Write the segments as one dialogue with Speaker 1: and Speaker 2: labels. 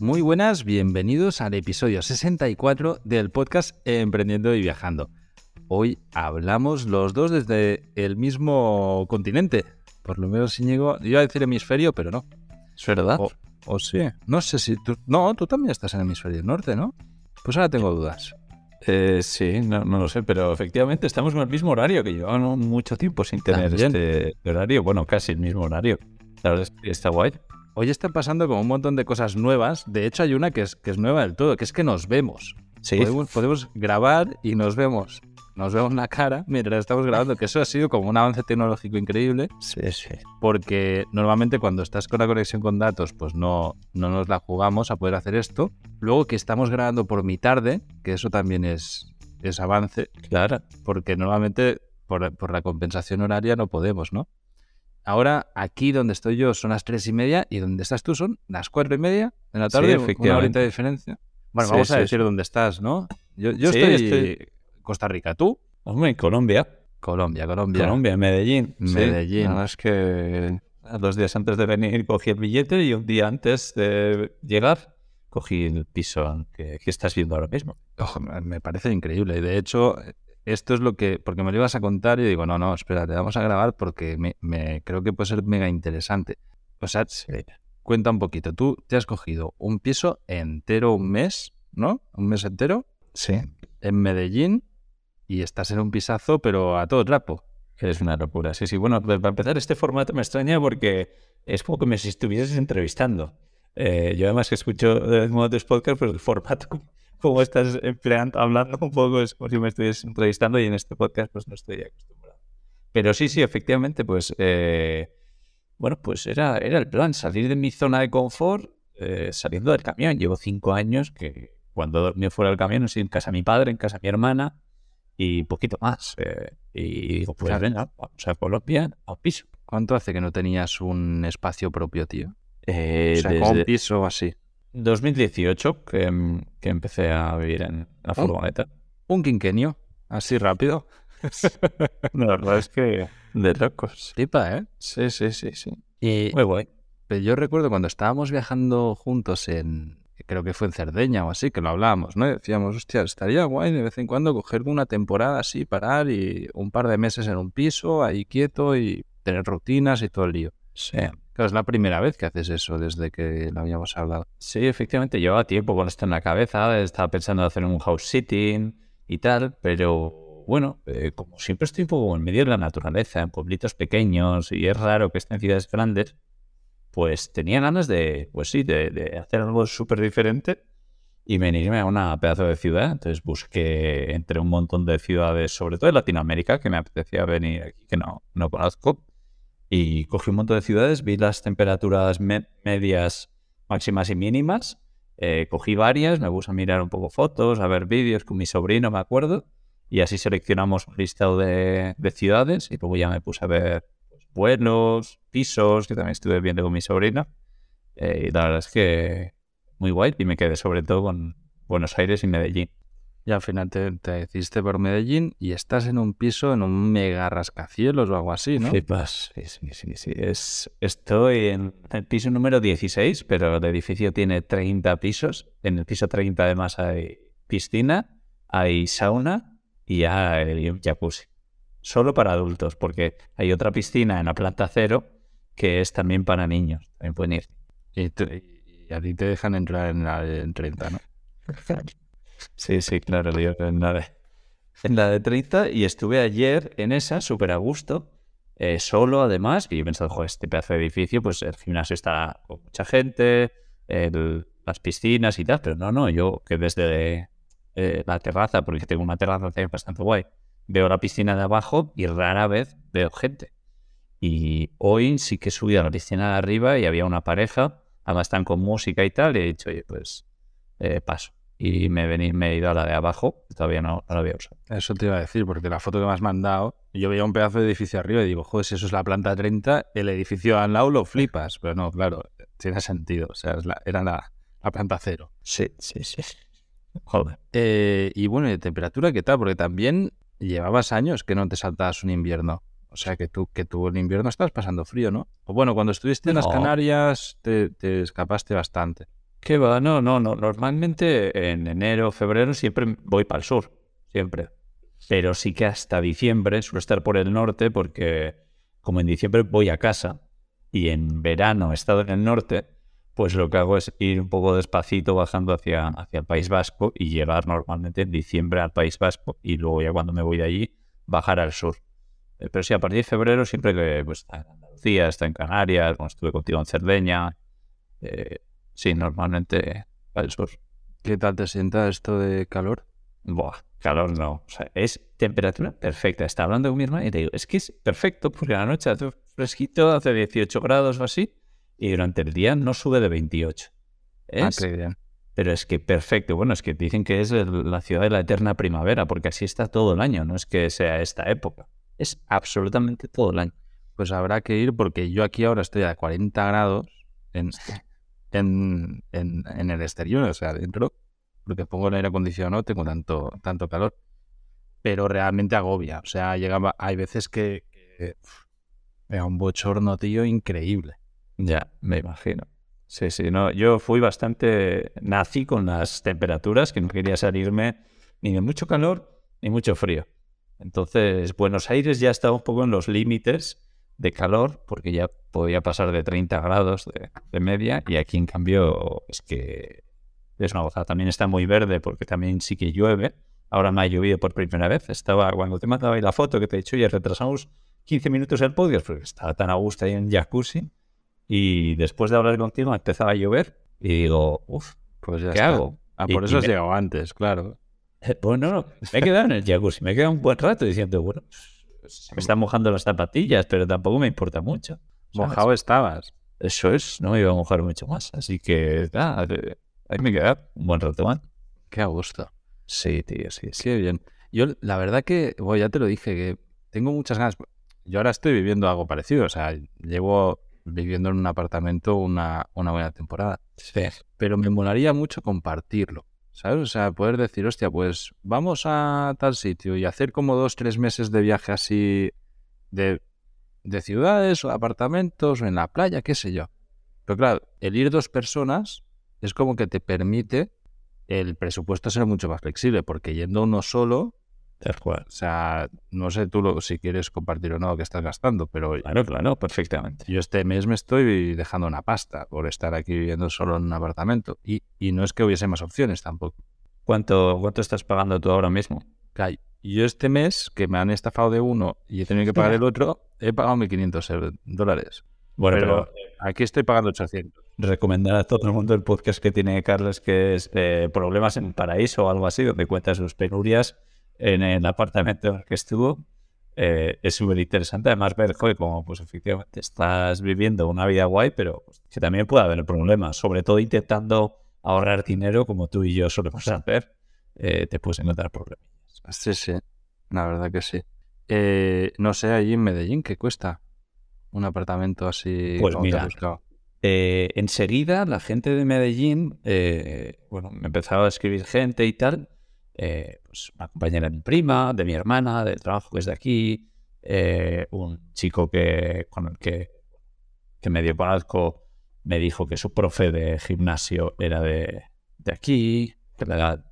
Speaker 1: Muy buenas, bienvenidos al episodio 64 del podcast Emprendiendo y Viajando. Hoy hablamos los dos desde el mismo continente. Por lo menos Íñigo, iba a decir hemisferio, pero no.
Speaker 2: ¿Es verdad?
Speaker 1: O, o sí. No sé si tú... No, tú también estás en el hemisferio norte, ¿no? Pues ahora tengo dudas.
Speaker 2: Eh, sí, no, no lo sé, pero efectivamente estamos en el mismo horario que llevamos mucho tiempo sin tener
Speaker 1: También.
Speaker 2: este horario. Bueno, casi el mismo horario. La verdad es que está guay.
Speaker 1: Hoy están pasando como un montón de cosas nuevas. De hecho, hay una que es, que es nueva del todo, que es que nos vemos.
Speaker 2: Sí,
Speaker 1: Podemos, podemos grabar y nos vemos. Nos vemos la cara mientras estamos grabando, que eso ha sido como un avance tecnológico increíble,
Speaker 2: sí, sí.
Speaker 1: porque normalmente cuando estás con la conexión con datos, pues no, no nos la jugamos a poder hacer esto. Luego que estamos grabando por mi tarde, que eso también es, es avance,
Speaker 2: Claro.
Speaker 1: porque normalmente por, por la compensación horaria no podemos, ¿no? Ahora, aquí donde estoy yo son las tres y media y donde estás tú son las cuatro y media de la
Speaker 2: Sí,
Speaker 1: tarde, una
Speaker 2: efectivamente.
Speaker 1: horita de diferencia. Bueno,
Speaker 2: Sí,
Speaker 1: vamos a
Speaker 2: sí,
Speaker 1: decir dónde estás, ¿no? Yo, yo
Speaker 2: Sí,
Speaker 1: estoy,
Speaker 2: estoy-
Speaker 1: en Costa Rica, ¿tú?
Speaker 2: Hombre, Colombia.
Speaker 1: Colombia, Colombia.
Speaker 2: Colombia, Medellín. Sí.
Speaker 1: Medellín.
Speaker 2: Verdad es que dos días antes de venir cogí el billete y un día antes de llegar cogí el piso que, que estás viendo ahora mismo.
Speaker 1: Ojo, me me parece increíble. Y de hecho, esto es lo que. Porque me lo ibas a contar y digo, no, no, espérate, vamos a grabar porque me, me- creo que puede ser mega interesante. O sea, cuenta un poquito. Tú te has cogido un piso entero, un mes, ¿no? Un mes entero
Speaker 2: Sí.
Speaker 1: en Medellín y estás en un pisazo, pero a todo trapo.
Speaker 2: Es una locura, sí, sí. Bueno, pues, para empezar, este formato me extraña porque es como que me estuvieses entrevistando. Eh, yo además que escucho de modo tus podcasts, pero el formato, como estás empleando, hablando un poco, es como si me estuvieses entrevistando y en este podcast pues no estoy acostumbrado. Pero sí, sí, efectivamente, pues, eh, bueno, pues era, era el plan, salir de mi zona de confort eh, saliendo del camión. Llevo cinco años que cuando dormí fuera del camión, en casa de mi padre, en casa de mi hermana y poquito más. eh, y digo, pues
Speaker 1: Claro.
Speaker 2: venga, vamos a Colombia a un piso.
Speaker 1: ¿Cuánto hace que no tenías un espacio propio, tío?
Speaker 2: Eh,
Speaker 1: O sea, como un
Speaker 2: desde
Speaker 1: piso así.
Speaker 2: 2018 que, que empecé a vivir en la
Speaker 1: Oh.
Speaker 2: furgoneta.
Speaker 1: Un quinquenio, así rápido.
Speaker 2: La verdad es que de locos.
Speaker 1: Flipa, ¿eh?
Speaker 2: Sí, sí, sí, sí.
Speaker 1: Y
Speaker 2: Muy guay.
Speaker 1: Pero yo recuerdo cuando estábamos viajando juntos en, creo que fue en Cerdeña o así, que lo hablábamos, ¿no? Y decíamos, hostia, estaría guay de vez en cuando coger una temporada así, parar y un par de meses en un piso, ahí quieto y tener rutinas y todo el lío.
Speaker 2: Sí.
Speaker 1: Claro, es la primera vez que haces eso desde que lo habíamos hablado.
Speaker 2: Sí, efectivamente, llevaba tiempo con esto en la cabeza, estaba pensando en hacer un house sitting y tal, pero bueno, eh, como siempre estoy un poco en medio de la naturaleza, en pueblitos pequeños, y es raro que estén en ciudades grandes, pues tenía ganas de, pues sí, de, de hacer algo súper diferente y venirme a una pedazo de ciudad. Entonces busqué entre un montón de ciudades, sobre todo de Latinoamérica, que me apetecía venir aquí, que no, no conozco. Y cogí un montón de ciudades, vi las temperaturas me- medias, máximas y mínimas. eh, cogí varias, me puse a mirar un poco fotos, a ver vídeos con mi sobrino, me acuerdo. Y así seleccionamos un listado de, de ciudades y luego ya me puse a ver pues, vuelos, pisos, que también estuve viendo con mi sobrina. Eh, y la verdad es que muy guay y me quedé sobre todo con Buenos Aires y Medellín.
Speaker 1: Y al final te, te decidiste por Medellín y estás en un piso, en un mega rascacielos o algo así, ¿no?
Speaker 2: Flipas. Sí, sí, sí, sí. Es, estoy en el piso número 16, pero el edificio tiene 30 pisos. En el piso 30 además hay piscina, hay sauna y hay un jacuzzi. Solo para adultos, porque hay otra piscina en la planta cero que es también para niños. También pueden ir.
Speaker 1: Y, y a ti te dejan entrar en la de 30, ¿no?
Speaker 2: Sí, sí, claro, yo en la de, en la de 30 y estuve ayer en esa, súper a gusto, eh, solo además, y yo he pensado, joder, este pedazo de edificio, pues el gimnasio está con mucha gente, el- las piscinas y tal, pero no, no, yo que desde eh, la terraza, porque tengo una terraza bastante guay, veo la piscina de abajo y rara vez veo gente. Y hoy sí que subí a la piscina de arriba y había una pareja, además están con música y tal, y he dicho, oye, pues eh, paso. Y me, vení, me he ido a la de abajo, todavía no, no la había usado.
Speaker 1: Eso te iba a decir, porque la foto que me has mandado, yo veía un pedazo de edificio arriba y digo, joder, si eso es la planta 30, el edificio al lado lo flipas. Pero no, claro, tiene sentido. O sea, es la- era la, la planta cero.
Speaker 2: Sí, sí, sí. Joder.
Speaker 1: Eh, y bueno, ¿y de temperatura qué tal? Porque también llevabas años que no te saltabas un invierno. O sea que tú, que tú en invierno estás pasando frío, ¿no? O bueno, cuando estuviste en las. Canarias te, te escapaste bastante.
Speaker 2: ¿Qué va? No, no, no. Normalmente en enero, febrero siempre voy para el sur. Siempre. Pero sí que hasta diciembre suelo estar por el norte porque como en diciembre voy a casa y en verano he estado en el norte, pues lo que hago es ir un poco despacito bajando hacia, hacia el País Vasco y llegar normalmente en diciembre al País Vasco y luego ya cuando me voy de allí bajar al sur. Eh, Pero sí, a partir de febrero siempre que pues, está en Andalucía, está en Canarias, cuando estuve contigo en Cerdeña, eh, sí, normalmente al sur.
Speaker 1: ¿Qué tal te sienta esto de calor?
Speaker 2: Buah, calor no. O sea, es temperatura perfecta. Está hablando con mi hermana y te digo, es que es perfecto porque a la noche hace fresquito, hace 18 grados o así, y durante el día no sube de 28.
Speaker 1: Ah,
Speaker 2: Es,
Speaker 1: qué bien.
Speaker 2: pero es que perfecto. Bueno, es que dicen que es el- la ciudad de la eterna primavera, porque así está todo el año, no es que sea esta época. Es absolutamente todo el año.
Speaker 1: Pues habrá que ir porque yo aquí ahora estoy a 40 grados en, en, en, en el exterior, o sea, dentro, porque pongo el aire acondicionado, tengo tanto, tanto calor. Pero realmente agobia. O sea, llegaba, hay veces que, que da un bochorno, tío, increíble.
Speaker 2: Ya, me imagino. Sí, sí, no, yo fui bastante nazi con las temperaturas, que no quería salirme ni de mucho calor ni mucho frío. Entonces, Buenos Aires ya estaba un poco en los límites de calor, porque ya podía pasar de 30 grados de, de media, y aquí en cambio es que es una gozada. También está muy verde porque también sí que llueve. Ahora me ha llovido por primera vez. Estaba, cuando te mandaba ahí la foto que te he dicho, ya retrasamos 15 minutos el podcast porque estaba tan a gusto ahí en jacuzzi. Y después de hablar contigo empezaba a llover y digo, uff,
Speaker 1: Pues ya
Speaker 2: ¿qué
Speaker 1: está.
Speaker 2: hago?
Speaker 1: Ah, por
Speaker 2: y
Speaker 1: eso has
Speaker 2: me-
Speaker 1: llegado antes, claro.
Speaker 2: Eh, Bueno, no, me he quedado en el jacuzzi, me he quedado un buen rato diciendo, bueno, se me están mojando las zapatillas, pero tampoco me importa mucho. ¿sabes?
Speaker 1: Mojado estabas.
Speaker 2: Eso es, no me iba a mojar mucho más. Así que, nada, eh, ahí me quedado un buen rato más.
Speaker 1: Qué a gusto.
Speaker 2: Sí, tío, sí, sí.
Speaker 1: Qué bien. Yo, la verdad que, bueno, ya te lo dije, que tengo muchas ganas. Yo ahora estoy viviendo algo parecido, o sea, llevo viviendo en un apartamento una, una buena temporada.
Speaker 2: Sí.
Speaker 1: Pero me molaría mucho compartirlo, ¿sabes? O sea, poder decir, hostia, pues vamos a tal sitio y hacer como dos, tres meses de viaje así de, de ciudades o apartamentos o en la playa, qué sé yo. Pero claro, el ir dos personas es como que te permite el presupuesto ser mucho más flexible, porque yendo uno solo. O sea, no sé tú lo, si quieres compartir o no que estás gastando, pero
Speaker 2: Claro, claro, perfectamente.
Speaker 1: yo este mes me estoy dejando una pasta por estar aquí viviendo solo en un apartamento. Y, y no es que hubiese más opciones tampoco.
Speaker 2: ¿Cuánto, ¿Cuánto estás pagando tú ahora mismo?
Speaker 1: Yo este mes, que me han estafado de uno y he tenido que pagar el otro, he pagado 1.500 euros- dólares.
Speaker 2: Bueno,
Speaker 1: Pero
Speaker 2: pero,
Speaker 1: aquí estoy pagando 800.
Speaker 2: recomendar a todo el mundo el podcast que tiene Carlos, que es eh, Problemas en el Paraíso o algo así, donde cuenta sus penurias en el apartamento en el que estuvo. Eh, es súper interesante. Además, ver joder, cómo pues, efectivamente estás viviendo una vida guay, pero pues, que también puede haber problemas, sobre todo intentando ahorrar dinero, como tú y yo solemos hacer, eh, te puedes encontrar problemas.
Speaker 1: Sí, sí. La verdad que sí. Eh, no sé, allí en Medellín, ¿qué cuesta? Un apartamento así
Speaker 2: Pues
Speaker 1: como
Speaker 2: mira. Eh, enseguida la gente de Medellín, eh, bueno, me empezaba a escribir gente y tal, eh, pues una compañera de mi prima, de mi hermana, del trabajo que es de aquí, eh, un chico que con el que, que medio conozco me dijo que su profe de gimnasio era de, de aquí, que le da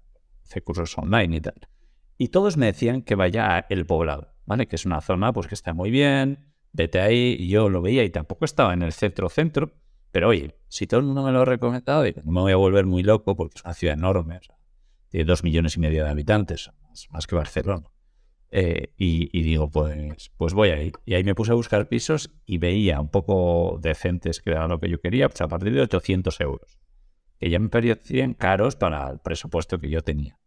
Speaker 2: cursos online y tal. Y todos me decían que vaya a El Poblado, ¿vale? Que es una zona pues que está muy bien, vete ahí, y yo lo veía y tampoco estaba en el centro-centro, pero oye, si todo el mundo me lo ha recomendado, me voy a volver muy loco porque es una ciudad enorme, tiene dos millones y medio de habitantes, más, que Barcelona. Eh, y, digo, pues, pues voy ahí. Y ahí me puse a buscar pisos y veía un poco decentes, que era lo que yo quería, pues a partir de 800 euros, que ya me parecían caros para el presupuesto que yo tenía.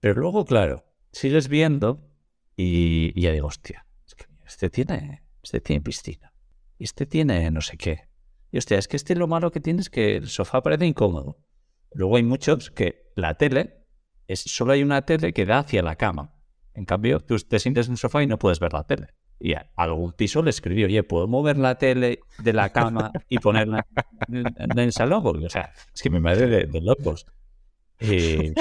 Speaker 2: Pero luego, claro, sigues viendo y, ya digo, hostia, que este tiene, este tiene piscina, este tiene no sé qué. Y hostia, es que este lo malo que tiene es que el sofá parece incómodo. Luego hay muchos que la tele, es, solo hay una tele que da hacia la cama. En cambio, tú te sientes en el sofá y no puedes ver la tele. Y a algún piso le escribí, oye, ¿puedo mover la tele de la cama y ponerla en, en el salón? Porque, o sea, es que me madre de, de locos. Y,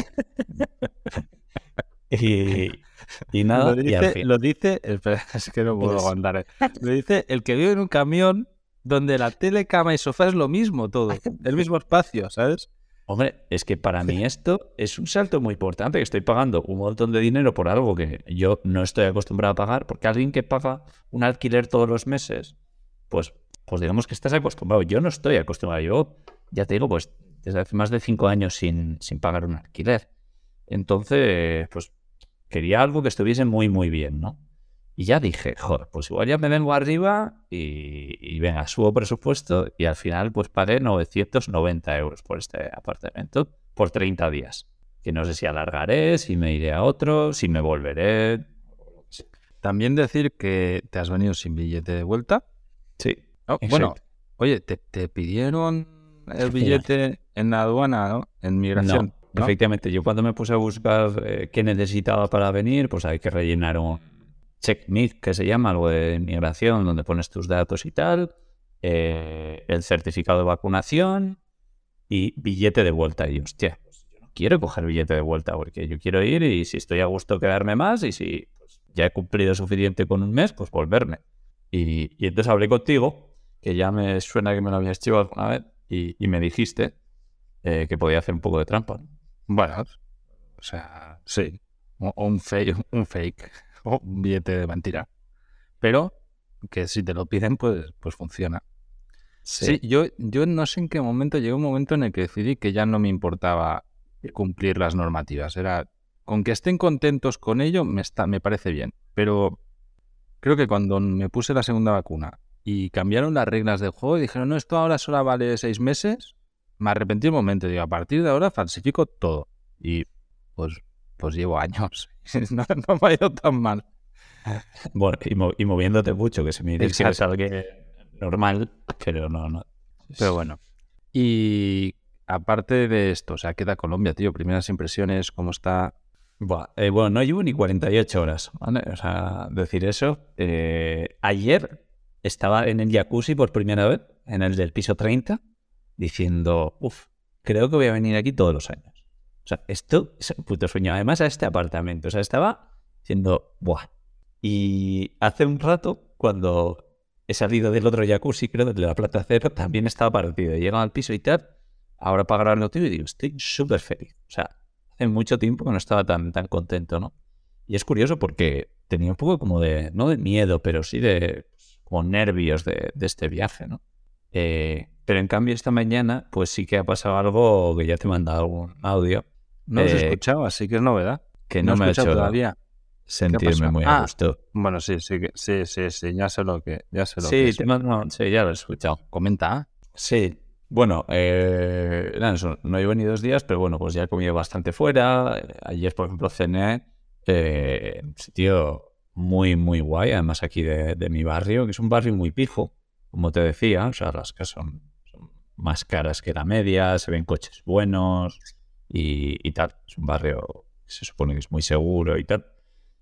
Speaker 2: y, Y nada,
Speaker 1: lo
Speaker 2: y al
Speaker 1: dice,
Speaker 2: fin-
Speaker 1: lo dice- espera, es que no puedo
Speaker 2: Pues-
Speaker 1: aguantar. eh. Lo dice el que vive en un camión donde la tele, cama y sofá es lo mismo todo, el mismo espacio, ¿sabes?
Speaker 2: Hombre, es que para mí esto es un salto muy importante, que estoy pagando un montón de dinero por algo que yo no estoy acostumbrado a pagar, porque alguien que paga un alquiler todos los meses, pues, pues digamos que estás acostumbrado. Yo no estoy acostumbrado. Yo, ya te digo, pues desde hace más de cinco años sin, sin pagar un alquiler. Entonces, pues quería algo que estuviese muy, muy bien, ¿no? Y ya dije, joder, pues igual ya me vengo arriba y, y venga, subo presupuesto y al final pues pagué 990 euros por este apartamento por 30 días. Que no sé si alargaré, si me iré a otro, si me volveré.
Speaker 1: También decir que te has venido sin billete de vuelta.
Speaker 2: Sí.
Speaker 1: Oh, bueno, oye, te, te pidieron el billete en la aduana, ¿no? En migración.
Speaker 2: No,
Speaker 1: ¿no?
Speaker 2: efectivamente, yo cuando me puse a buscar eh, qué necesitaba para venir, pues hay que rellenar un checkmate, que se llama, algo de inmigración, donde pones tus datos y tal, eh, el certificado de vacunación y billete de vuelta. Y hostia, pues yo no quiero coger billete de vuelta porque yo quiero ir y si estoy a gusto quedarme más y si pues, ya he cumplido suficiente con un mes, pues volverme. Y, entonces hablé contigo, que ya me suena que me lo habías hecho alguna vez, y, me dijiste eh, que podía hacer un poco de trampa. ¿no?
Speaker 1: Bueno, o sea, sí. Un un fake. O un billete de mentira. Pero que si te lo piden, pues, pues funciona. Sí, yo, yo no sé en qué momento, llegó un momento en el que decidí que ya no me importaba cumplir las normativas. Era, con que estén contentos con ello, me, está, me parece bien. Pero creo que cuando me puse la segunda vacuna y cambiaron las reglas del juego y dijeron, no, esto ahora solo vale seis meses, me arrepentí un momento. Digo, a partir de ahora falsifico todo. Y pues, pues llevo años. no, no me ha ido tan mal.
Speaker 2: Bueno, y, mo- y moviéndote mucho, que se me dice que es algo normal, pero no, no.
Speaker 1: Pero bueno. Y aparte de esto, o sea, queda Colombia, tío. Primeras impresiones, cómo está.
Speaker 2: Buah, eh, bueno, no llevo ni 48 horas, ¿vale? O sea, decir eso. eh, ayer estaba en el jacuzzi por primera vez, en el del piso 30, diciendo, uff, creo que voy a venir aquí todos los años. O sea, esto es un puto sueño. Además, a este apartamento. O sea, estaba diciendo, buah. Y hace un rato, cuando he salido del otro jacuzzi, creo, de la plata cero, también estaba partido. He llegado al piso y tal, ahora para grabar el tío y digo, estoy súper feliz. O sea, hace mucho tiempo que no estaba tan, tan contento, ¿no? Y es curioso porque tenía un poco como de, no de miedo, pero sí de como nervios de, de este viaje, ¿no? Eh, pero en cambio esta mañana, pues sí que ha pasado algo que ya te he mandado algún audio,
Speaker 1: No os he
Speaker 2: Eh,
Speaker 1: escuchado, así que es novedad.
Speaker 2: que
Speaker 1: no,
Speaker 2: no, me
Speaker 1: he
Speaker 2: hecho
Speaker 1: todavía.
Speaker 2: sentirme muy a
Speaker 1: Ah,
Speaker 2: gusto.
Speaker 1: Bueno, sí, sí, que- sí, sí, sí, ya sé lo que, ya sé lo que
Speaker 2: Sí,
Speaker 1: es.
Speaker 2: te mando- sí, ya lo he escuchado.
Speaker 1: Comenta.
Speaker 2: Sí, bueno, eh, nada, eso, no llevo ni dos días, pero bueno, pues ya he comido bastante fuera. Ayer, por ejemplo, cené eh, un sitio muy, muy guay, además aquí de, de mi barrio, que es un barrio muy pijo, como te decía, o sea, las casas son, son más caras que la media, se ven coches buenos y, y tal. Es un barrio que se supone que es muy seguro y tal.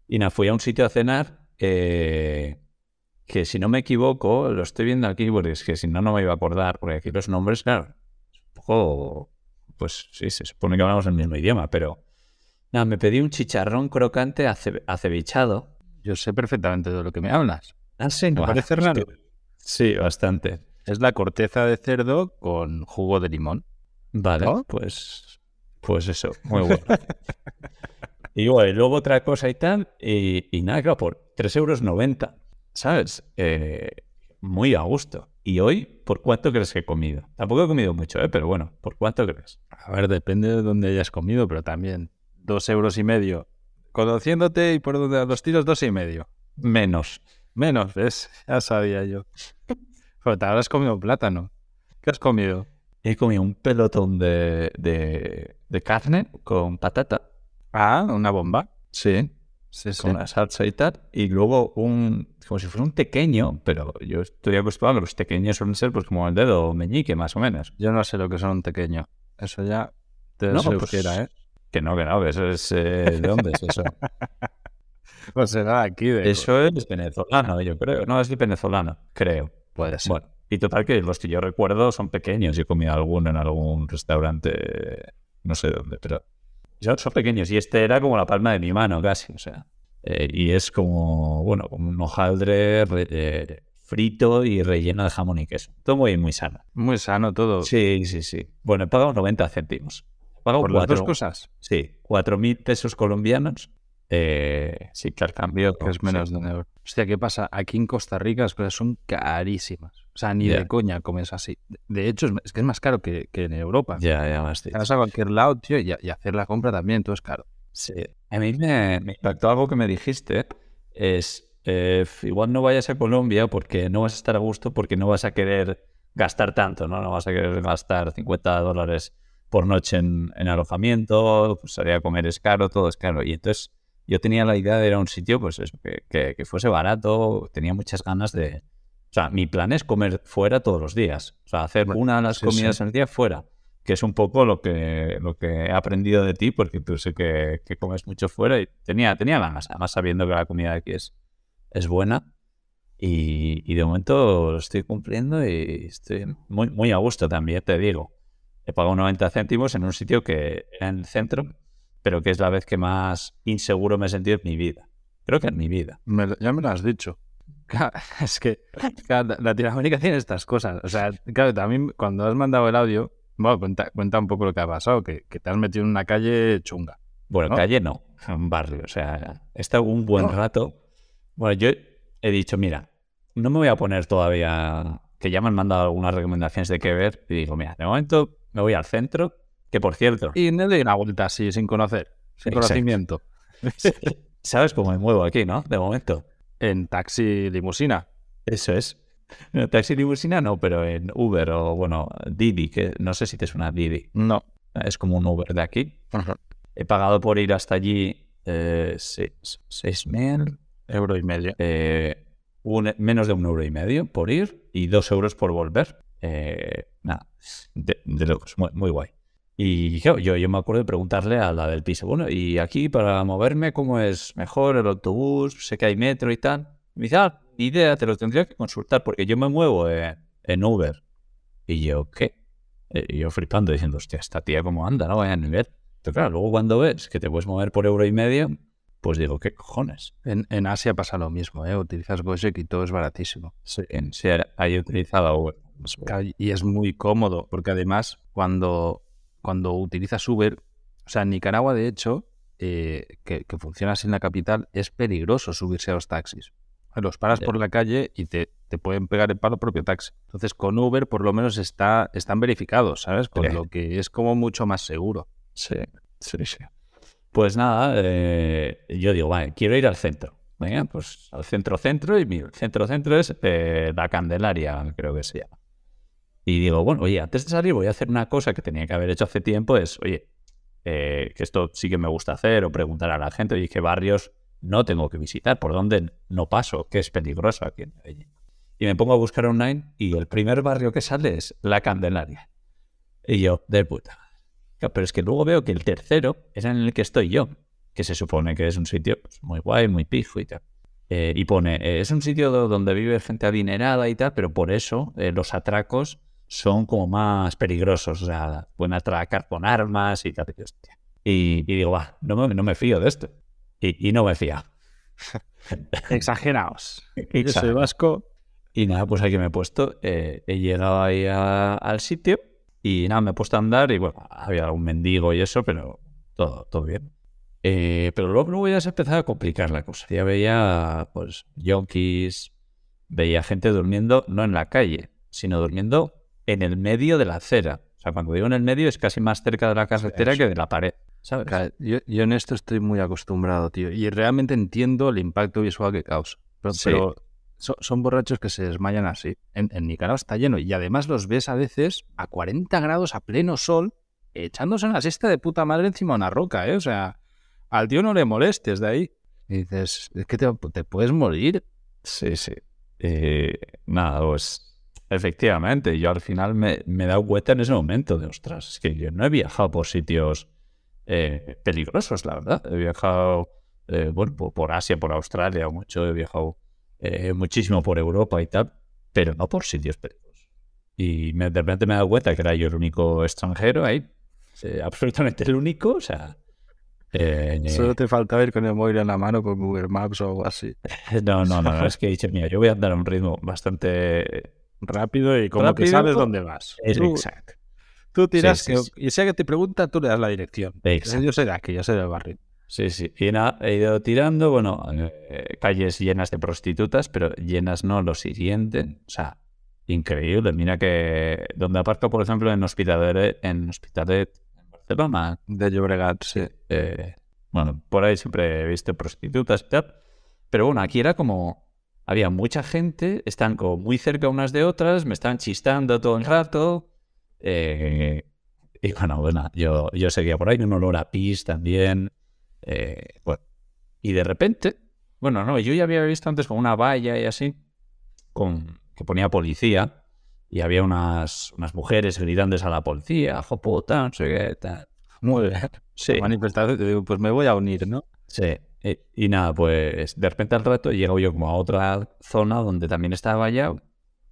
Speaker 2: Y nada, fui a un sitio a cenar eh, que si no me equivoco, lo estoy viendo aquí porque es que si no, no me iba a acordar, porque aquí los nombres, claro, es un poco, pues sí, se supone que hablamos el mismo idioma, pero nada, me pedí un chicharrón crocante ace- acevichado.
Speaker 1: Yo sé perfectamente de lo que me hablas.
Speaker 2: Ah, sí,
Speaker 1: ¿Te
Speaker 2: no,
Speaker 1: parece
Speaker 2: es
Speaker 1: raro?
Speaker 2: que- Sí, bastante.
Speaker 1: Es la corteza de cerdo con jugo de limón.
Speaker 2: Vale,
Speaker 1: ¿No?
Speaker 2: pues, pues eso, muy bueno. y bueno, y luego otra cosa y tal, y, y nada, claro, por 3,90 euros, ¿sabes? Eh, muy a gusto. Y hoy, ¿por cuánto crees que he comido? Tampoco he comido mucho, ¿eh? Pero bueno, ¿por cuánto crees?
Speaker 1: A ver, depende de dónde hayas comido, pero también dos euros y medio. Conociéndote y por donde a los tiros, dos y medio.
Speaker 2: Menos.
Speaker 1: Menos, ¿ves? Ya sabía yo. Pero te habrás comido plátano. ¿Qué has comido?
Speaker 2: He comido un pelotón de, de, de carne con patata.
Speaker 1: Ah, una bomba.
Speaker 2: Sí.
Speaker 1: Sí, sí.
Speaker 2: Con una salsa y tal. Y luego un. Como si fuera un pequeño, pero yo estoy acostumbrado a que los pequeños suelen ser pues como el dedo meñique, más o menos.
Speaker 1: Yo no sé lo que son un pequeño. Eso ya te
Speaker 2: No, pues-
Speaker 1: ¿eh?
Speaker 2: Que no, que no, que eso es. eh, ¿De dónde es eso?
Speaker 1: Pues será aquí de...
Speaker 2: Eso es venezolano, yo creo. No, es venezolano, creo.
Speaker 1: Puede ser.
Speaker 2: Bueno, y total que los que yo recuerdo son pequeños. Yo he comido alguno en algún restaurante, no sé dónde, pero son, pequeños. Y este era como la palma de mi mano casi, o sea, Eh, y es como, bueno, como un hojaldre eh, frito y relleno de jamón y queso. Todo muy, muy sano.
Speaker 1: Muy sano todo.
Speaker 2: Sí, sí, sí. Bueno, he pagado 90 céntimos. He pagado
Speaker 1: ¿Por las dos cosas?
Speaker 2: Sí, 4.000 pesos colombianos. Eh, sí, que al cambio...
Speaker 1: Que es menos
Speaker 2: sí.
Speaker 1: de un euro. Hostia, ¿qué pasa? Aquí en Costa Rica las cosas son carísimas. O sea, ni
Speaker 2: Ya.
Speaker 1: de coña comes así. De hecho, es, que es más caro que, que en Europa.
Speaker 2: Ya, ya has dicho.
Speaker 1: Te vas a cualquier lado, tío, y, y hacer la compra también, todo es caro.
Speaker 2: Sí. A mí me, me impactó algo que me dijiste. Es, eh, igual no vayas a Colombia porque no vas a estar a gusto, porque no vas a querer gastar tanto, ¿no? No vas a querer gastar 50 dólares por noche en, en alojamiento, pues salir a comer es caro, todo es caro. Y entonces yo tenía la idea de ir a un sitio, pues eso, que, que- que fuese barato, tenía muchas ganas de... O sea, mi plan es comer fuera todos los días. O sea, hacer
Speaker 1: Bueno,
Speaker 2: una de las
Speaker 1: sí,
Speaker 2: comidas
Speaker 1: sí.
Speaker 2: al día fuera que es un poco lo que, lo que he aprendido de ti, porque tú sé que, que comes mucho fuera y tenía, tenía ganas, además sabiendo que la comida de aquí es, es buena. Y, y de momento lo estoy cumpliendo y estoy muy, muy a gusto también, te digo. He pagado 90 céntimos en un sitio que era en el centro, pero que es la vez que más inseguro me he sentido en mi vida. Creo que en mi vida.
Speaker 1: Me ya me lo has dicho. Claro, es que claro, Latinoamérica tiene estas cosas. O sea, claro, también cuando has mandado el audio, bueno, cuenta, cuenta un poco lo que ha pasado, que, que te has metido en una calle chunga.
Speaker 2: Bueno,
Speaker 1: ¿No?
Speaker 2: calle no, un barrio. O sea, he estado un buen
Speaker 1: No.
Speaker 2: rato. Bueno, yo he dicho, mira, no me voy a poner todavía, que ya me han mandado algunas recomendaciones de qué ver, y digo, mira, de momento me voy al centro, que por cierto,
Speaker 1: Y no le doy una vuelta así, sin conocer, sin
Speaker 2: Exacto.
Speaker 1: conocimiento.
Speaker 2: ¿sabes cómo me muevo aquí, no? De momento.
Speaker 1: En taxi limusina.
Speaker 2: Eso es. En taxi limusina no, pero en Uber o, bueno, Didi, que no sé si te suena Didi.
Speaker 1: No.
Speaker 2: Es como un Uber de aquí. He pagado por ir hasta allí eh, seis, seis mil,
Speaker 1: Euro y medio.
Speaker 2: eh, un- menos de un euro y medio por ir y dos euros por volver. Eh, nada, de, de locos, muy, muy guay. Y claro, yo, yo me acuerdo de preguntarle a la del piso, bueno, y aquí para moverme, ¿cómo es mejor el autobús? Sé que hay metro y tal. Me dice, ah, ni idea, te lo tendría que consultar porque yo me muevo en, en Uber. Y yo, ¿qué? Eh, Y yo flipando diciendo, hostia, esta tía cómo anda, ¿no? Vaya nivel. Pero claro, luego cuando ves que te puedes mover por euro y medio, pues digo, ¿qué cojones?
Speaker 1: En, en Asia pasa lo mismo, ¿eh? Utilizas Gojek y todo es baratísimo.
Speaker 2: Sí, en sí, hay utilizado Uber.
Speaker 1: Y es muy cómodo, porque además, cuando, cuando utilizas Uber, o sea, en Nicaragua, de hecho, eh, que, que funciona así en la capital, es peligroso subirse a los taxis. Los paras por la calle y te, te pueden pegar el palo propio taxi. Entonces, con Uber, por lo menos, está, están verificados, ¿sabes? Con
Speaker 2: Sí.
Speaker 1: lo que es como mucho más seguro.
Speaker 2: Sí, sí, sí. Pues nada, eh, yo digo, vale, quiero ir al centro. Venga, pues al centro-centro y mi centro-centro es eh, la Candelaria, creo que se llama. Y digo, bueno, oye, antes de salir voy a hacer una cosa que tenía que haber hecho hace tiempo, es, oye, eh, que esto sí que me gusta hacer o preguntar a la gente, oye, qué barrios no tengo que visitar, por dónde no paso, que es peligroso aquí en Medellín. Y me pongo a buscar online y el primer barrio que sale es la Candelaria. Y yo, de puta Pero es que luego veo que el tercero es en el que estoy yo, que se supone que es un sitio pues, muy guay, muy pijo y tal. Eh, y pone, eh, es un sitio do- donde vive gente adinerada y tal, pero por eso eh, los atracos son como más peligrosos. O sea, pueden atracar con armas y tal. Y, y, digo, va, no me, no me fío de esto. Y, y no me fía.
Speaker 1: Exageraos. Yo soy vasco.
Speaker 2: Y nada, pues aquí me he puesto. eh, he llegado ahí a- al sitio y nada, me he puesto a andar y bueno, había algún mendigo y eso, pero todo, todo bien. Eh, pero luego, luego ya se empezaba a complicar la cosa. Ya veía, pues, yonkis, veía gente durmiendo no en la calle, sino durmiendo en el medio de la acera. O sea, cuando digo en el medio es casi más cerca de la carretera que de la pared, ¿sabes?
Speaker 1: Claro, Yo, yo en esto estoy muy acostumbrado, tío. Y realmente entiendo el impacto visual que causa. Pero,
Speaker 2: Sí.
Speaker 1: pero so- son borrachos que se desmayan así. En, en Nicaragua está lleno. Y además los ves a veces a 40 grados a pleno sol, echándose una siesta de puta madre encima de una roca, ¿eh? O sea, al tío no le molestes de ahí. Y dices, es que te, te puedes morir.
Speaker 2: Sí, sí. Eh, nada, pues efectivamente, yo al final me, me he dado cuenta en ese momento de, ostras, es que yo no he viajado por sitios eh, peligrosos, la verdad. He viajado, eh, bueno, por, por Asia, por Australia, mucho, he viajado eh, muchísimo por Europa y tal, pero no por sitios peligrosos. Y me- de repente me he dado cuenta que era yo el único extranjero ahí, eh, absolutamente el único, o sea,
Speaker 1: Solo te falta ir con el móvil en la mano con Google Maps o algo así.
Speaker 2: No, no, no, no, es que he dicho, mira, yo voy a andar a un ritmo bastante
Speaker 1: Rápido y como que
Speaker 2: Rápido,
Speaker 1: sabes dónde vas.
Speaker 2: Es
Speaker 1: Tú-
Speaker 2: exacto.
Speaker 1: Tú tiras,
Speaker 2: Sí, sí,
Speaker 1: que-
Speaker 2: sí.
Speaker 1: y sea que te pregunta, tú le das la dirección.
Speaker 2: Exacto.
Speaker 1: Yo de aquí, yo soy del barrio.
Speaker 2: Sí, sí. Y nada, he ido tirando, bueno, eh, calles llenas de prostitutas, pero llenas no lo siguiente. O sea, increíble. Mira que donde aparco, por ejemplo, en Hospitalet, en Hospitalet, en Barcelona,
Speaker 1: De Llobregat, sí.
Speaker 2: eh, bueno, por ahí siempre he visto prostitutas y tal. Pero bueno, aquí era como. Había mucha gente, están como muy cerca unas de otras, me están chistando todo el rato. eh, y bueno, bueno, yo, yo seguía por ahí, un olor a pis también. eh, bueno. Y de repente, bueno, no, yo ya había visto antes con una valla y así, con, que ponía policía, y había unas, unas mujeres gritándose a la policía, jopota, no sé qué, tal.
Speaker 1: Muy bien.
Speaker 2: Sí.
Speaker 1: Manifestación, te digo, pues me voy a unir, ¿no?
Speaker 2: Sí. Y, y nada, pues de repente al rato llego yo como a otra zona donde también estaba vallado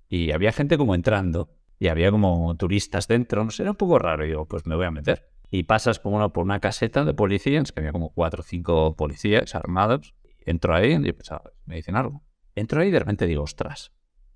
Speaker 2: y había gente como entrando y había como turistas dentro, no sé, era un poco raro. Y digo, pues me voy a meter. Y pasas por una, por una caseta de policías, que había como cuatro o cinco policías armados. Entro ahí y pensaba, me dicen algo. Entro ahí y de repente digo, ostras,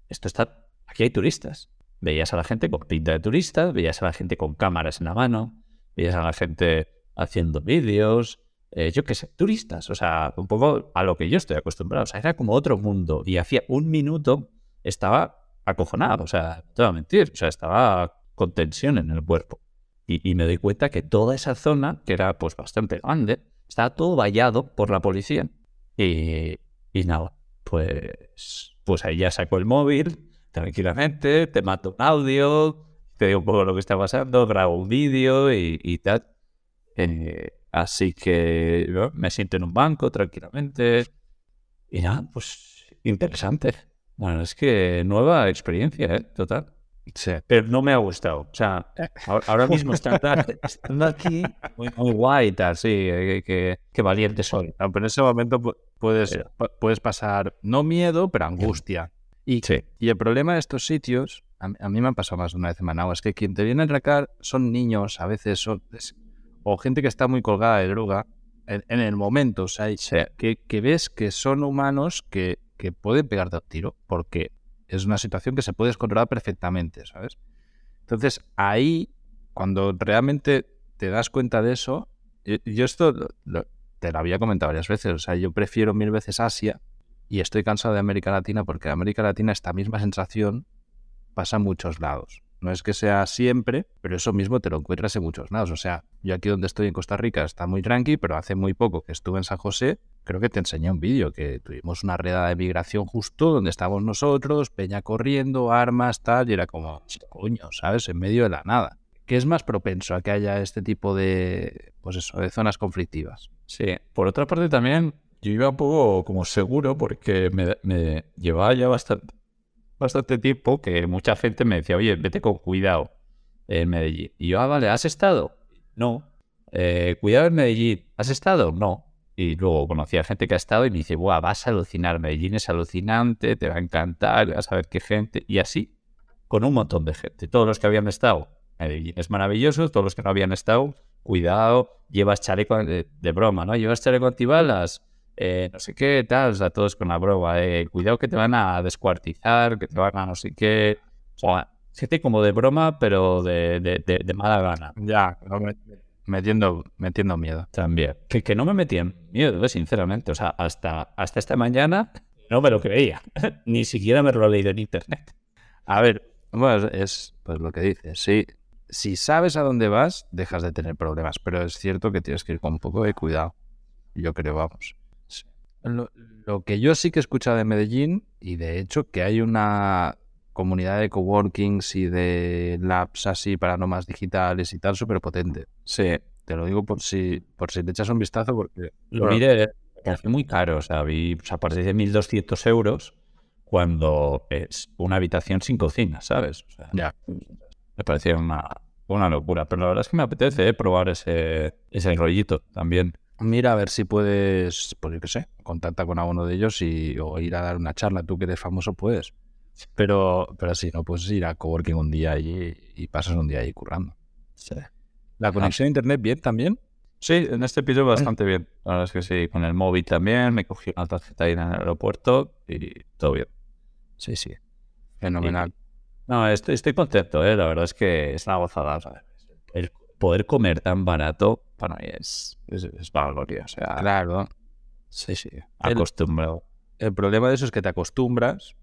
Speaker 2: esto está, aquí hay turistas. Veías a la gente con pinta de turistas, veías a la gente con cámaras en la mano, veías a la gente haciendo vídeos, eh, yo qué sé, turistas, o sea, un poco a lo que yo estoy acostumbrado, o sea, era como otro mundo y hacía un minuto estaba acojonado, o sea, te voy a mentir, o sea, estaba con tensión en el cuerpo. Y, y me doy cuenta que toda esa zona, que era pues bastante grande, estaba todo vallado por la policía. Y, y nada, pues, pues ahí ya saco el móvil tranquilamente, te mato un audio, te digo un poco lo que está pasando, grabo un vídeo y, y tal. Eh, así que ¿no? me siento en un banco tranquilamente. Y nada, pues interesante. Bueno, es que nueva experiencia, ¿eh? Total.
Speaker 1: Sí.
Speaker 2: Pero no me ha gustado. O sea, ahora- mismo estando, estando aquí, muy, muy guay y tal, sí, eh, que, que valiente soy.
Speaker 1: Pero en ese momento pu- puedes,
Speaker 2: Pero-
Speaker 1: puedes pasar, no miedo, pero angustia. Y,
Speaker 2: Sí.
Speaker 1: y el problema de estos sitios, a, mí- a mí me han pasado más de una vez en Managua, es que quien te viene a atracar son niños, a veces son, es- o gente que está muy colgada de droga en, en el momento, o sea,
Speaker 2: Sí.
Speaker 1: que, que ves que son humanos que, que pueden pegarte un tiro, porque es una situación que se puede descontrolar perfectamente, ¿sabes? Entonces, ahí, cuando realmente te das cuenta de eso, yo, yo esto lo- lo- te lo había comentado varias veces, o sea, yo prefiero mil veces Asia y estoy cansado de América Latina porque en América Latina esta misma sensación pasa en muchos lados. No es que sea siempre, pero eso mismo te lo encuentras en muchos lados. O sea, yo aquí donde estoy en Costa Rica está muy tranqui, pero hace muy poco que estuve en San José, creo que te enseñé un vídeo que tuvimos una redada de migración justo donde estábamos nosotros, peña corriendo, armas, tal, y era como, coño, ¿sabes? En medio de la nada. ¿Qué es más propenso a que haya este tipo de, pues eso, de zonas conflictivas?
Speaker 2: Sí, por otra parte también yo iba un poco como seguro porque me, me llevaba ya bastante, bastante tiempo que mucha gente me decía, oye, vete con cuidado en Medellín. Y yo, ah, vale, ¿has estado? No. Eh, cuidado en Medellín, ¿has estado? No. Y luego conocí a gente que ha estado y me dice, Buah, vas a alucinar, Medellín es alucinante, te va a encantar, vas a ver qué gente. Y así, con un montón de gente. Todos los que habían estado, Medellín es maravilloso, todos los que no habían estado, cuidado, llevas chaleco de, de broma, ¿no? Llevas chaleco antibalas, eh, no sé qué, tal, o sea, todos con la broma, eh, cuidado que te van a descuartizar, que te van a no sé qué. O sea, gente como de broma, pero de, de, de- de mala gana.
Speaker 1: Ya, metiendo, metiendo miedo.
Speaker 2: También. Que, que no me metían miedo, sinceramente. O sea, hasta, hasta esta mañana no me lo creía. Ni siquiera me lo he leído en internet.
Speaker 1: A ver, bueno, es pues lo que dices. Sí, si sabes a dónde vas, dejas de tener problemas, pero es cierto que tienes que ir con un poco de cuidado. Yo creo, vamos. Lo, lo que yo sí que he escuchado de Medellín, y de hecho que hay una comunidad de coworkings y de labs así para nómadas digitales y tal súper potente.
Speaker 2: Sí,
Speaker 1: Te lo digo por si, por si le echas un vistazo, porque
Speaker 2: lo
Speaker 1: Bueno.
Speaker 2: miré, pareció muy caro. O sea, vi a partir de 1.200 euros cuando es una habitación sin cocina, ¿sabes? O sea,
Speaker 1: ya.
Speaker 2: me parecía una, una locura. Pero la verdad es que me apetece eh, probar ese, ese rollito también.
Speaker 1: Mira a ver si puedes, pues yo qué sé, contacta con alguno de ellos y, o ir a dar una charla. Tú que eres famoso puedes. Pero, pero si no, puedes ir a coworking un día allí y pasas un día ahí currando.
Speaker 2: Sí.
Speaker 1: ¿La conexión a internet bien también?
Speaker 2: Sí, en este piso bastante bien. La verdad es que sí, con el móvil también, me cogí una tarjeta ahí en el aeropuerto y todo bien. Sí, sí.
Speaker 1: Fenomenal.
Speaker 2: no, estoy, estoy contento, ¿eh? la verdad es que es una gozada. El poder comer tan barato para mí es, es, es gloria. O sea,
Speaker 1: claro.
Speaker 2: Sí, sí. Acostumbrado.
Speaker 1: El, problema de eso es que te acostumbras,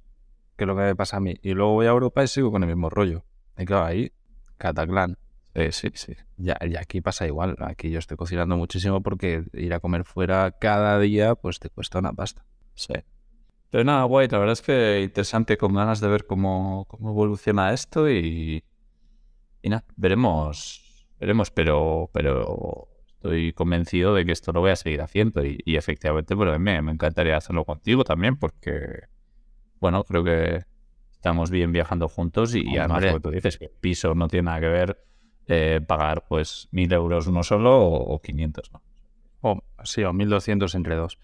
Speaker 1: que es lo que me pasa a mí. Y luego voy a Europa y sigo con el mismo rollo. Y claro, ahí, cataclán.
Speaker 2: Sí, sí, sí.
Speaker 1: Ya, y aquí pasa igual. Aquí yo estoy cocinando muchísimo porque ir a comer fuera cada día, pues te cuesta una pasta.
Speaker 2: Sí. Pero nada, guay. La verdad es que interesante, con ganas de ver cómo, cómo evoluciona esto y, y nada, veremos, veremos, pero, pero estoy convencido de que esto lo voy a seguir haciendo y, efectivamente, bueno, me, me encantaría hacerlo contigo también porque, bueno, creo que estamos bien viajando juntos y, además, como tú dices, que el piso no tiene nada que ver eh, pagar pues mil euros uno solo o, 500, ¿no?
Speaker 1: O, sí, o 1200 entre dos.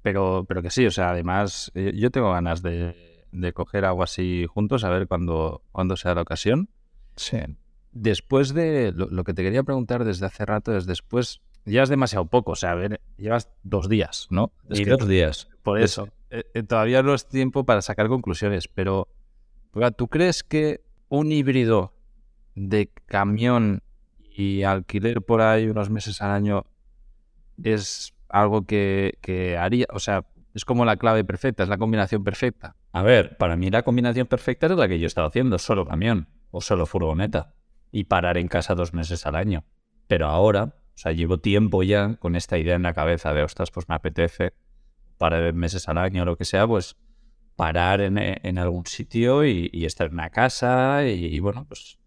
Speaker 1: Pero, pero que sí, o sea, además eh, yo tengo ganas de, de coger algo así juntos, a ver cuándo, cuando sea la ocasión.
Speaker 2: Sí.
Speaker 1: Después de lo, que te quería preguntar desde hace rato es después, ya es demasiado poco, o sea, a ver, llevas dos días, ¿no?
Speaker 2: y dos días.
Speaker 1: Por eso. Eh, todavía no es tiempo para sacar conclusiones, pero ¿tú crees que un híbrido de camión y alquiler por ahí unos meses al año es algo que, haría, o sea, es como la clave perfecta, es la combinación perfecta.
Speaker 2: A ver, para mí la combinación perfecta es la que yo estaba haciendo, solo camión o solo furgoneta y parar en casa dos meses al año. Pero ahora, o sea, llevo tiempo ya con esta idea en la cabeza de, ostras, pues me apetece para meses al año o lo que sea, pues parar en, algún sitio y, estar en una casa y bueno, pues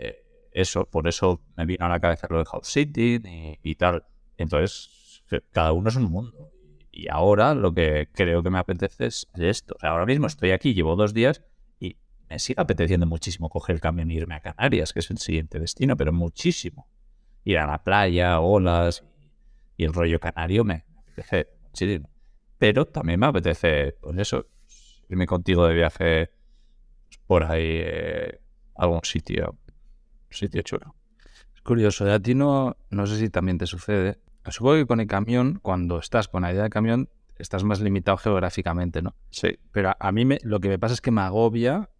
Speaker 2: eh, eso, por eso me vino a la cabeza lo de house sitting y, tal. Entonces, cada uno es un mundo. Y ahora lo que creo que me apetece es esto. O sea, ahora mismo estoy aquí, llevo dos días y me sigue apeteciendo muchísimo coger el camión e irme a Canarias, que es el siguiente destino, pero muchísimo. Ir a la playa, olas y el rollo canario me apetece muchísimo. Pero también me apetece, pues eso, irme contigo de viaje por ahí eh, a algún sitio sitio chulo.
Speaker 1: Es curioso, ¿eh? a ti no, no sé si también te sucede. Supongo que con el camión, cuando estás con la idea de camión, estás más limitado geográficamente, ¿no?
Speaker 2: Sí.
Speaker 1: Pero a, mí me, lo que me pasa es que me agobia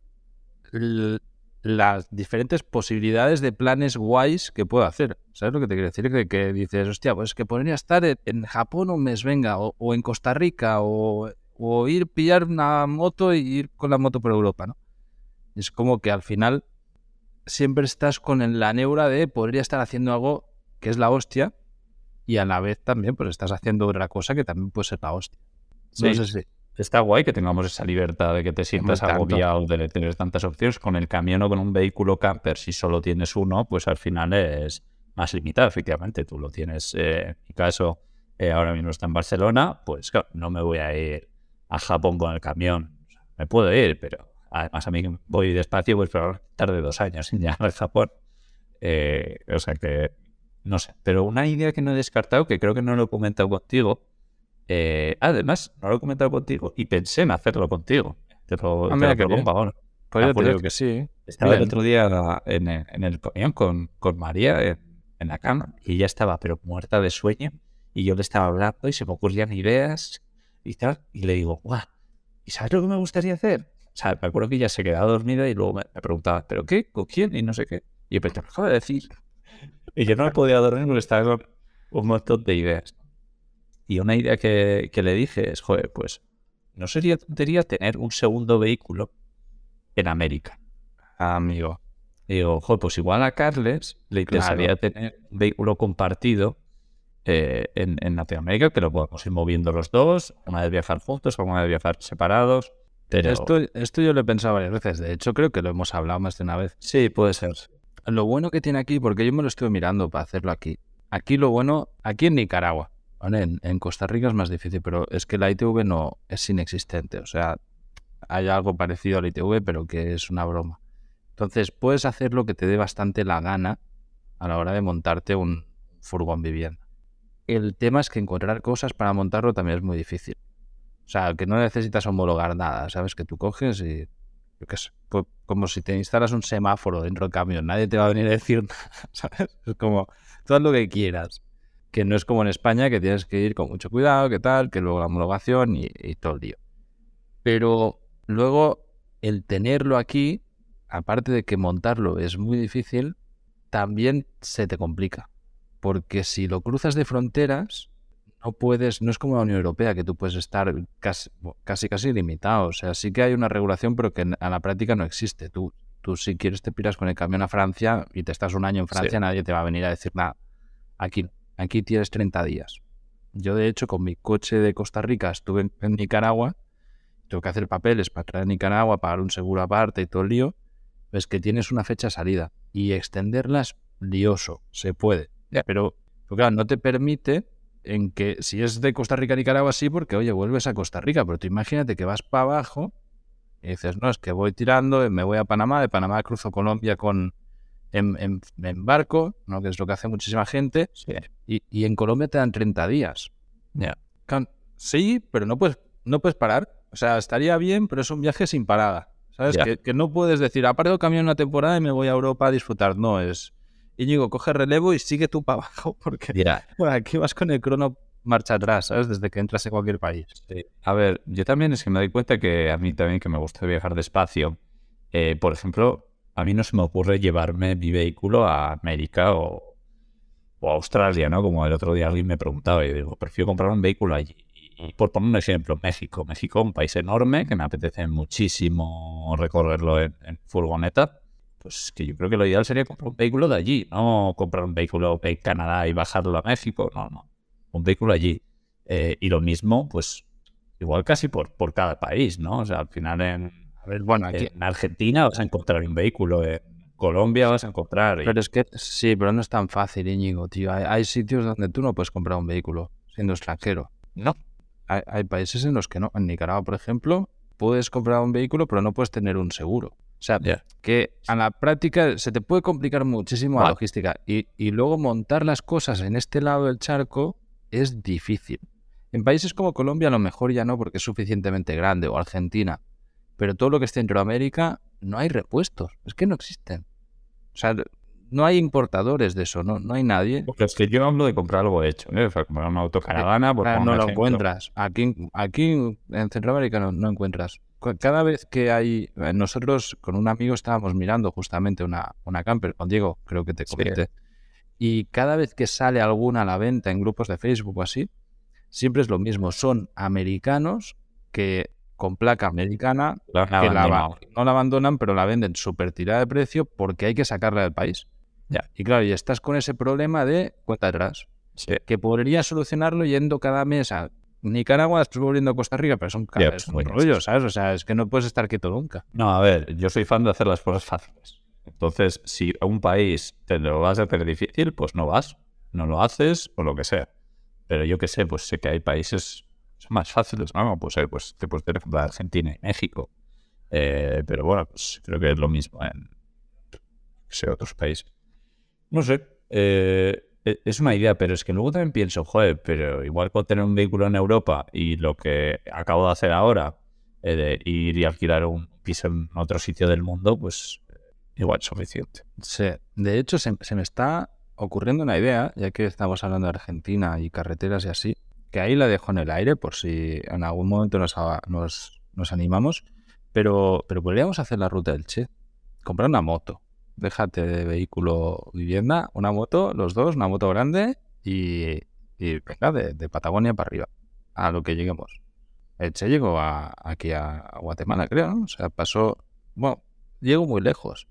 Speaker 1: las diferentes posibilidades de planes guays que puedo hacer. ¿Sabes lo que te quiero decir? Que, que dices, hostia, pues que podría estar en, Japón un mes, venga, o, en Costa Rica, o, o ir pillar una moto y ir con la moto por Europa, ¿no? Es como que al final siempre estás con la neura de podría estar haciendo algo que es la hostia y a la vez también pues estás haciendo otra cosa que también puede ser la hostia.
Speaker 2: No sé si... Está guay que tengamos esa libertad de que te sientas agobiado de tener tantas opciones. Con el camión o con un vehículo camper, si solo tienes uno, pues al final es más limitado, efectivamente. Tú lo tienes, eh, en mi caso, eh, ahora mismo está en Barcelona, pues claro, no me voy a ir a Japón con el camión. me puedo ir, pero Además, a mí voy despacio, pues pero tarde dos años en llegar al Japón. Eh, o sea que, no sé. Pero una idea que no he descartado, que creo que no lo he comentado contigo. Eh, además, no lo he comentado contigo y pensé en hacerlo contigo. Te lo,
Speaker 1: ah, te lo
Speaker 2: Pues que sí. Estaba el otro día en, el camión con, con María en, la cama y ella estaba pero muerta de sueño y yo le estaba hablando y se me ocurrían ideas y tal. Y le digo, guau, ¿y sabes lo que me gustaría hacer? O sea, me acuerdo que ella se quedaba dormida y luego me, preguntaba, ¿pero qué? ¿Con quién? Y no sé qué. Y yo, pero te acabo de decir. Y yo no me podía dormir porque estaba con un montón de ideas. Y una idea que, le dije es, joder, pues, ¿no sería tontería tener un segundo vehículo en América?
Speaker 1: Amigo.
Speaker 2: Y digo, joder, pues igual a Carles le interesaría tener un vehículo compartido eh, en, en Latinoamérica, que lo podamos ir moviendo los dos, una vez viajar juntos, una vez viajar separados.
Speaker 1: Esto, esto yo lo he pensado varias veces. De hecho, creo que lo hemos hablado más de una vez.
Speaker 2: Sí, puede ser.
Speaker 1: Lo bueno que tiene aquí, porque yo me lo estoy mirando para hacerlo aquí. Aquí lo bueno, aquí en Nicaragua, En, Costa Rica es más difícil, pero es que la ITV no es inexistente. O sea, hay algo parecido a la ITV, pero que es una broma. Entonces, puedes hacer lo que te dé bastante la gana a la hora de montarte un furgón vivienda. El tema es que encontrar cosas para montarlo también es muy difícil. O sea, que no necesitas homologar nada, ¿sabes? Que tú coges y, yo qué sé, pues como si te instalas un semáforo dentro del camión, nadie te va a venir a decir nada, ¿sabes? Es como, tú haz lo que quieras. Que no es como en España, que tienes que ir con mucho cuidado, que tal, que luego la homologación y, y todo el lío. Pero luego el tenerlo aquí, aparte de que montarlo es muy difícil, también se te complica. Porque si lo cruzas de fronteras, no puedes, no es como la Unión Europea, que tú puedes estar casi, casi, casi limitado. O sea, sí que hay una regulación, pero que a la práctica no existe. Tú, tú si quieres te piras con el camión a Francia y te estás un año en Francia,
Speaker 2: Sí.
Speaker 1: nadie te va a venir a decir nada. Aquí, no. Aquí tienes 30 días. Yo, de hecho, con mi coche de Costa Rica estuve en, en Nicaragua, tengo que hacer papeles para traer a Nicaragua, pagar un seguro aparte y todo el lío. Es que tienes una fecha de salida y extenderla es lioso, se puede. Pero, pero claro, no te permite en que si es de Costa Rica a Nicaragua sí, porque oye, vuelves a Costa Rica, pero tú imagínate que vas para abajo y dices, no, es que voy tirando, me voy a Panamá, de Panamá cruzo Colombia con en, en- en barco, ¿no? que es lo que hace muchísima gente,
Speaker 2: Sí.
Speaker 1: y, y en Colombia te dan 30 días. Claro, Sí, pero no puedes, no puedes parar. O sea, estaría bien, pero es un viaje sin parada. ¿Sabes? Que, que no puedes decir, aparto el camión una temporada y me voy a Europa a disfrutar. No, es. Íñigo, coge relevo y sigue tú para abajo, porque bueno, aquí vas con el crono marcha atrás, ¿sabes? Desde que entras en cualquier país.
Speaker 2: Sí. A ver, yo también es que me doy cuenta que a mí también que me gusta viajar despacio. Eh, por ejemplo, a mí no se me ocurre llevarme mi vehículo a América o, a Australia, ¿no? Como el otro día alguien me preguntaba y digo, prefiero comprar un vehículo allí. Y por poner un ejemplo, México. México, un país enorme que me apetece muchísimo recorrerlo en, furgoneta. Pues que yo creo que lo ideal sería comprar un vehículo de allí, no comprar un vehículo en Canadá y bajarlo a México. No, no. Un vehículo allí. Eh, y lo mismo, pues igual casi por, por cada país, ¿no? O sea, al final en,
Speaker 1: ver, bueno, aquí.
Speaker 2: en Argentina vas a encontrar un vehículo, en Colombia vas a encontrar. y-
Speaker 1: Pero es que sí, pero no es tan fácil, Íñigo, tío. Hay, hay sitios donde tú no puedes comprar un vehículo siendo extranjero.
Speaker 2: No.
Speaker 1: Hay, hay países en los que no. En Nicaragua, por ejemplo, puedes comprar un vehículo, pero no puedes tener un seguro. O sea, que a la práctica se te puede complicar muchísimo la logística. Y, y luego montar las cosas en este lado del charco es difícil. En países como Colombia a lo mejor ya no porque es suficientemente grande, o Argentina. Pero todo lo que es Centroamérica no hay repuestos. Es que no existen. O sea, no hay importadores de eso, no, no hay nadie.
Speaker 2: Porque es que yo hablo de comprar algo hecho, ¿eh? O sea, comprar una autocaravana, por
Speaker 1: Ah,
Speaker 2: poner
Speaker 1: no lo
Speaker 2: ejemplo.
Speaker 1: encuentras. Aquí, aquí en Centroamérica no, no encuentras. Cu- Cada vez que hay... eh, Nosotros con un amigo estábamos mirando justamente una, una camper, con Diego, creo que te
Speaker 2: Sí.
Speaker 1: comenté. Y cada vez que sale alguna a la venta en grupos de Facebook o así, siempre es lo mismo. Son americanos que con placa americana
Speaker 2: La
Speaker 1: que la no la abandonan, pero la venden súper tirada de precio porque hay que sacarla del país.
Speaker 2: Ya.
Speaker 1: Y claro, y estás con ese problema de cuenta atrás
Speaker 2: Sí.
Speaker 1: que podría solucionarlo yendo cada mes a Nicaragua, después volviendo a Costa Rica, pero son,
Speaker 2: Ya,
Speaker 1: es un
Speaker 2: muy
Speaker 1: rollo. ¿sabes? O sea, es que no puedes estar quieto nunca.
Speaker 2: No, a ver, yo soy fan de hacer las cosas fáciles. Entonces, si a un país te lo vas a hacer difícil, pues no vas, no lo haces o lo que sea. Pero yo que sé, pues sé que hay países más fáciles, ¿no? Pues, eh, pues te puedes tener ejemplo, Argentina y México. Eh, pero bueno, pues creo que es lo mismo en sé, otros países. No sé. eh, e- es una idea, pero es que luego también pienso, joder, pero igual con tener un vehículo en Europa y lo que acabo de hacer ahora, eh, de ir y alquilar un piso en otro sitio del mundo, pues igual es suficiente.
Speaker 1: Sí. De hecho, se, se me está ocurriendo una idea, ya que estamos hablando de Argentina y carreteras y así, que ahí la dejo en el aire por si en algún momento nos, nos, nos animamos, pero, pero podríamos hacer la ruta del Che. Comprar una moto. Déjate de vehículo vivienda, una moto, los dos, una moto grande y, venga, de, Patagonia para arriba, a lo que lleguemos. El Che llegó a- aquí a, a Guatemala, creo, ¿no? O sea, pasó, bueno, llegó muy lejos.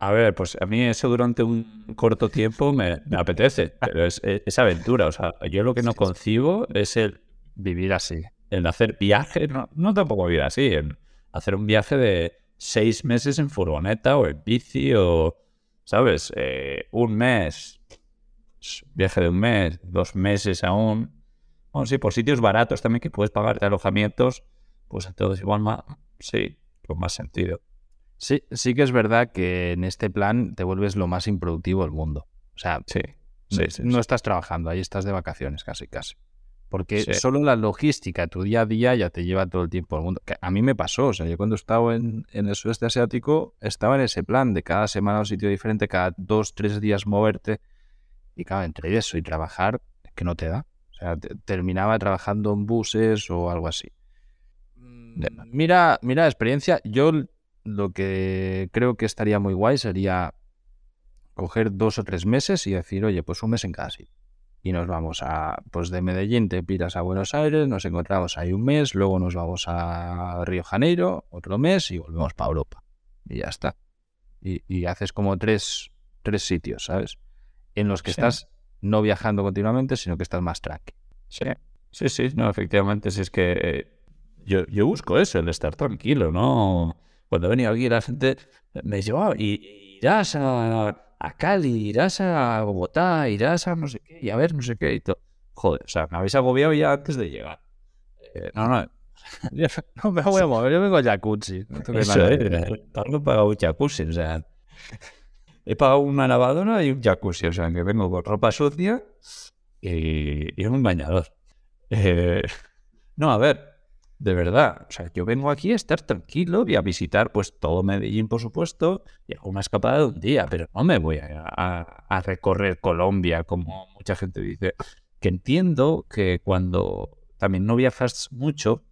Speaker 2: A ver, pues a mí eso durante un corto tiempo me, apetece, pero es, es- aventura. O sea, yo lo que no concibo es el,
Speaker 1: Vivir así.
Speaker 2: el hacer viaje, no, no tampoco vivir así, en hacer un viaje de seis meses en furgoneta o en bici o, ¿sabes? Eh, un mes, viaje de un mes, dos meses aún. Bueno, sí, por sitios baratos también que puedes pagarte alojamientos, pues entonces igual más, sí, con más sentido.
Speaker 1: Sí, sí que es verdad que en este plan te vuelves lo más improductivo del mundo. O sea,
Speaker 2: Sí, sí, sí.
Speaker 1: no estás trabajando, ahí estás de vacaciones casi, casi. Porque solo la logística, tu día a día, ya te lleva todo el tiempo al mundo. Que a mí me pasó, o sea, yo cuando estaba en, en el sudeste asiático, estaba en ese plan de cada semana a un sitio diferente, cada dos, tres días moverte. Y claro, entre eso y trabajar, que no te da. O sea, terminaba trabajando en buses o algo así. Mm, mira, mira la experiencia. Yo lo que creo que estaría muy guay sería coger dos o tres meses y decir, oye, pues un mes en cada sitio. Y nos vamos a, pues de Medellín te piras a Buenos Aires, nos encontramos ahí un mes, luego nos vamos a Río Janeiro, otro mes y volvemos para Europa. Y ya está. Y, haces como tres, tres sitios, ¿sabes? En los que estás no viajando continuamente, sino que estás más tranqui.
Speaker 2: Sí, sí, sí, no, efectivamente, si es que eh, yo, yo busco eso, el estar tranquilo, ¿no? Cuando venía aquí la gente me llevaba y irás a a Cali, irás a Bogotá, irás a no sé qué, y a ver no sé qué y todo. Joder, o sea, me habéis agobiado ya antes de llegar.
Speaker 1: Eh, no, no, no me voy a mover, yo vengo a jacuzzi.
Speaker 2: No Eso, eh, he pagado un jacuzzi, o sea, he pagado una lavadora y un jacuzzi, o sea, que vengo con ropa sucia y, y un bañador. Eh, no, a ver, de verdad. O sea, yo vengo aquí a estar tranquilo y a visitar pues todo Medellín, por supuesto, y hago una escapada de un día, pero no me voy a, recorrer Colombia como mucha gente dice. Que entiendo que cuando también no viajas mucho,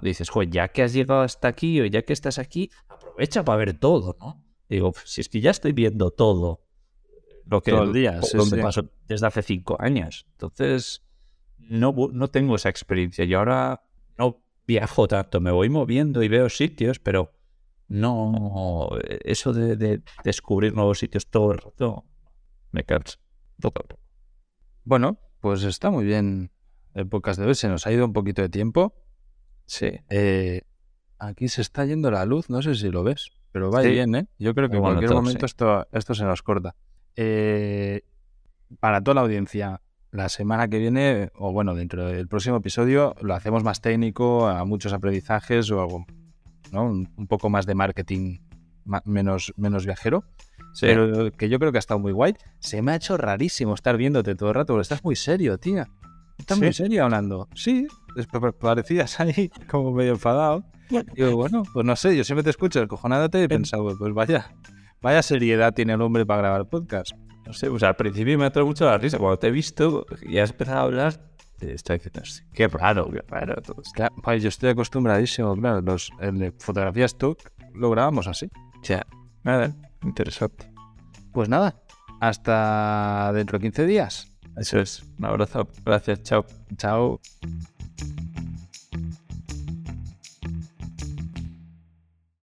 Speaker 2: dices, joder, ya que has llegado hasta aquí o ya que estás aquí, aprovecha para ver todo, ¿no? Digo, si es que ya estoy viendo todo lo que
Speaker 1: todo el día,
Speaker 2: donde paso desde hace cinco años. Entonces, no, no tengo esa experiencia y ahora viajo tanto, me voy moviendo y veo sitios, pero no, eso de, descubrir nuevos sitios todo el rato me cansa.
Speaker 1: Bueno, pues está muy bien el podcast de hoy. Se nos ha ido un poquito de tiempo.
Speaker 2: Sí.
Speaker 1: Eh, aquí se está yendo la luz, no sé si lo ves, pero va bien, ¿eh? Yo creo que en cualquier momento esto, esto se nos corta. Eh, para toda la audiencia, la semana que viene, o bueno, dentro del próximo episodio, lo hacemos más técnico, a muchos aprendizajes o algo, ¿no? un, poco más de marketing menos, menos viajero. Pero que yo creo que ha estado muy guay. Se me ha hecho rarísimo estar viéndote todo el rato, porque estás muy serio, tía. Estás muy serio hablando. Sí, parecías ahí como medio enfadado. Digo, bueno, pues no sé, yo siempre te escucho cojonándote y he pensado, pues vaya, vaya seriedad tiene el hombre para grabar podcast.
Speaker 2: No sé, sea, al principio me ha traído mucho la risa. Cuando te he visto y has empezado a hablar, te estoy diciendo, qué raro, qué raro.
Speaker 1: Pues yo estoy acostumbradísimo, claro, los, el de fotografías tú lo grabamos así.
Speaker 2: O sea, nada, interesante.
Speaker 1: Pues nada, hasta dentro de 15 días.
Speaker 2: Eso es. Un abrazo. Gracias. Chao.
Speaker 1: Chao.